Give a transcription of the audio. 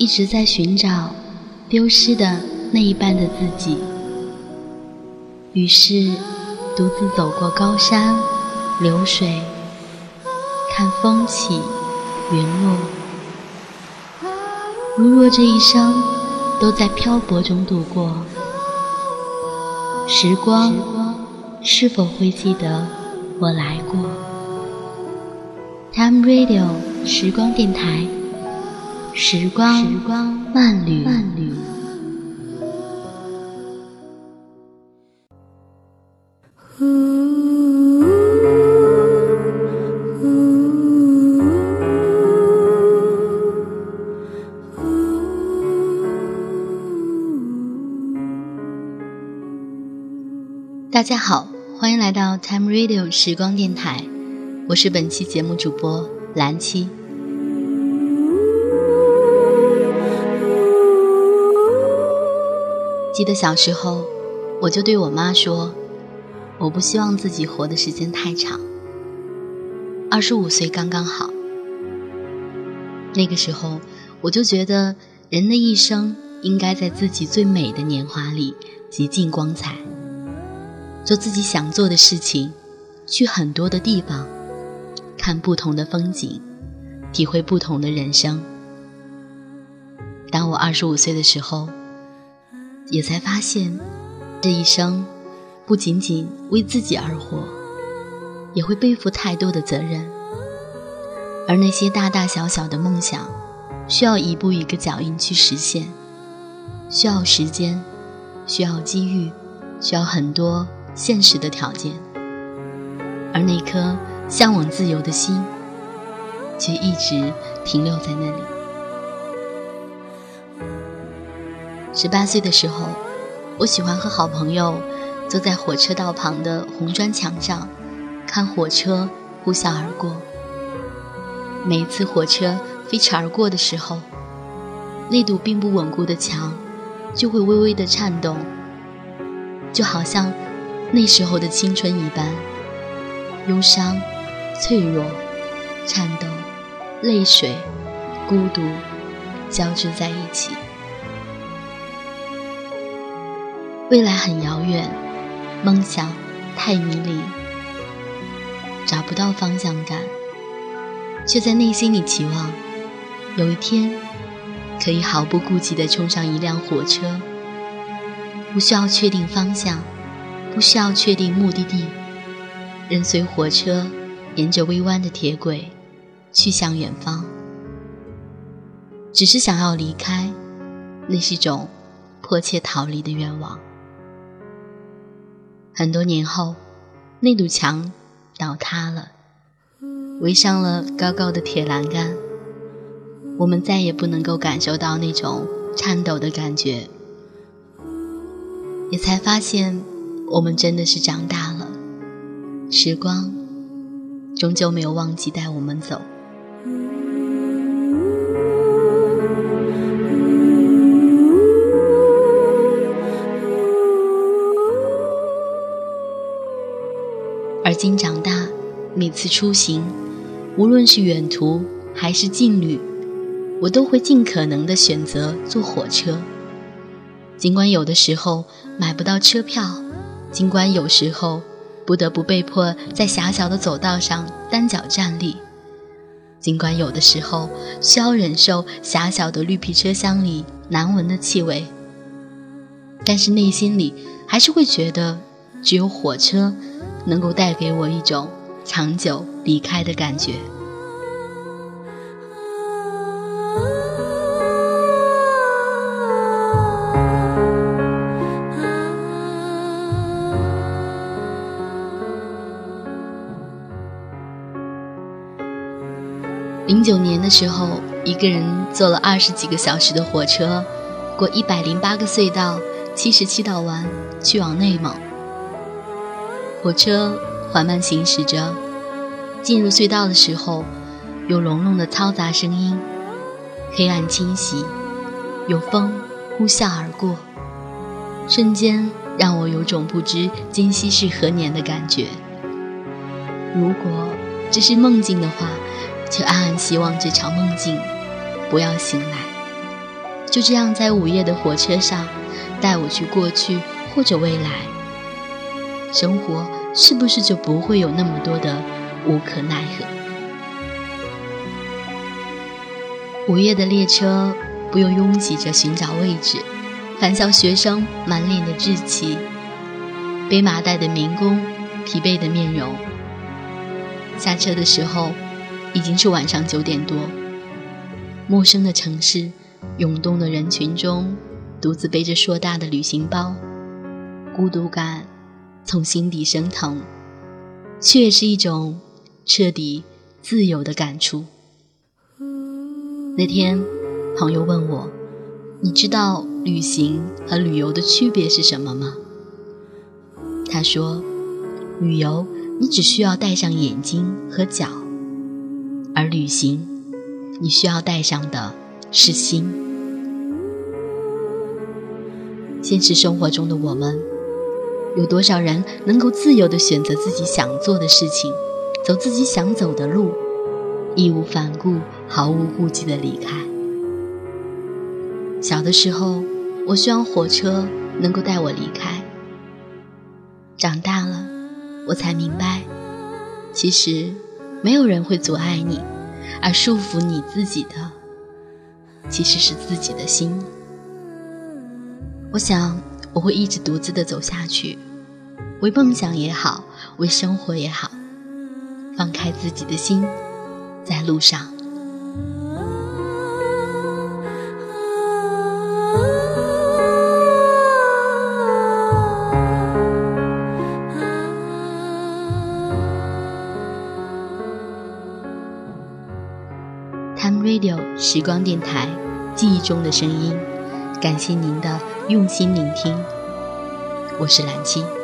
一直在寻找丢失的那一半的自己，于是独自走过高山流水，看风起云落。如若这一生都在漂泊中度过，时光是否会记得我来过？Time Radio 时光电台，时光慢旅。大家好，欢迎来到 Time Radio 时光电台，我是本期节目主播蓝七。记得小时候，我就对我妈说，我不希望自己活的时间太长，二十五岁刚刚好。那个时候，我就觉得人的一生应该在自己最美的年华里极尽光彩。做自己想做的事情，去很多的地方，看不同的风景，体会不同的人生。当我二十五岁的时候，也才发现，这一生不仅仅为自己而活，也会背负太多的责任。而那些大大小小的梦想，需要一步一个脚印去实现，需要时间，需要机遇，需要很多。现实的条件，而那颗向往自由的心，却一直停留在那里。十八岁的时候，我喜欢和好朋友坐在火车道旁的红砖墙上，看火车呼啸而过。每一次火车飞驰而过的时候，那堵并不稳固的墙就会微微的颤动，就好像……那时候的青春一般，忧伤、脆弱、颤抖、泪水、孤独交织在一起。未来很遥远，梦想太迷离，找不到方向感，却在内心里期望，有一天可以毫不顾忌地冲上一辆火车，不需要确定方向。不需要确定目的地，任随火车沿着微弯的铁轨去向远方。只是想要离开，那是种迫切逃离的愿望。很多年后，那堵墙倒塌了，围上了高高的铁栏杆，我们再也不能够感受到那种颤抖的感觉，也才发现。我们真的是长大了，时光终究没有忘记带我们走。而今长大，每次出行，无论是远途还是近旅，我都会尽可能的选择坐火车，尽管有的时候买不到车票。尽管有时候不得不被迫在狭小的走道上单脚站立，尽管有的时候需要忍受狭小的绿皮车厢里难闻的气味，但是内心里还是会觉得，只有火车能够带给我一种长久离开的感觉。零九年的时候，一个人坐了二十几个小时的火车，过一百零八个隧道、七十七道弯，去往内蒙。火车缓慢行驶着，进入隧道的时候，有隆隆的嘈杂声音，黑暗侵袭，有风呼啸而过，瞬间让我有种不知今夕是何年的感觉。如果这是梦境的话。却暗暗希望这场梦境不要醒来。就这样在午夜的火车上，带我去过去或者未来。生活是不是就不会有那么多的无可奈何？午夜的列车不用拥挤着寻找位置，返校学生满脸的稚气，背麻袋的民工疲惫的面容。下车的时候已经是晚上九点多，陌生的城市，涌动的人群中，独自背着硕大的旅行包，孤独感从心底升腾，却是一种彻底自由的感触。那天，朋友问我：“你知道旅行和旅游的区别是什么吗？”他说：“旅游，你只需要带上眼睛和脚；而旅行，你需要带上的是心。”现实生活中的我们，有多少人能够自由地选择自己想做的事情，走自己想走的路？义无反顾、毫无顾忌地离开。小的时候，我希望火车能够带我离开。长大了，我才明白，其实没有人会阻碍你，而束缚你自己的，其实是自己的心。我想，我会一直独自的走下去，为梦想也好，为生活也好，放开自己的心。在路上。Time Radio 时光电台，记忆中的声音，感谢您的用心聆听，我是蓝七。